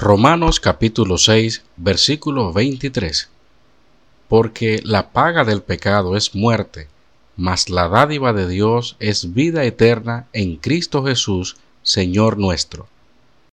Romanos capítulo 6, versículo 23. Porque la paga del pecado es muerte, mas la dádiva de Dios es vida eterna en Cristo Jesús, Señor nuestro.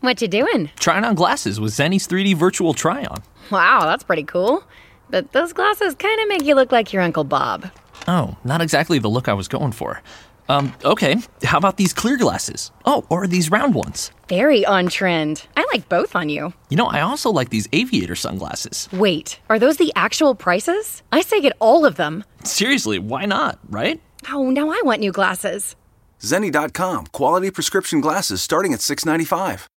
What you doing? Trying on glasses with Zenni's 3D virtual try on. Wow, that's pretty cool. But those glasses kind of make you look like your Uncle Bob. Oh, not exactly the look I was going for. Um, okay, how about these clear glasses? Oh, or these round ones? Very on trend. I like both on you. You know, I also like these aviator sunglasses. Wait, are those the actual prices? I say get all of them. Seriously, why not, right? Oh, now I want new glasses. Zenni.com, quality prescription glasses starting at 695.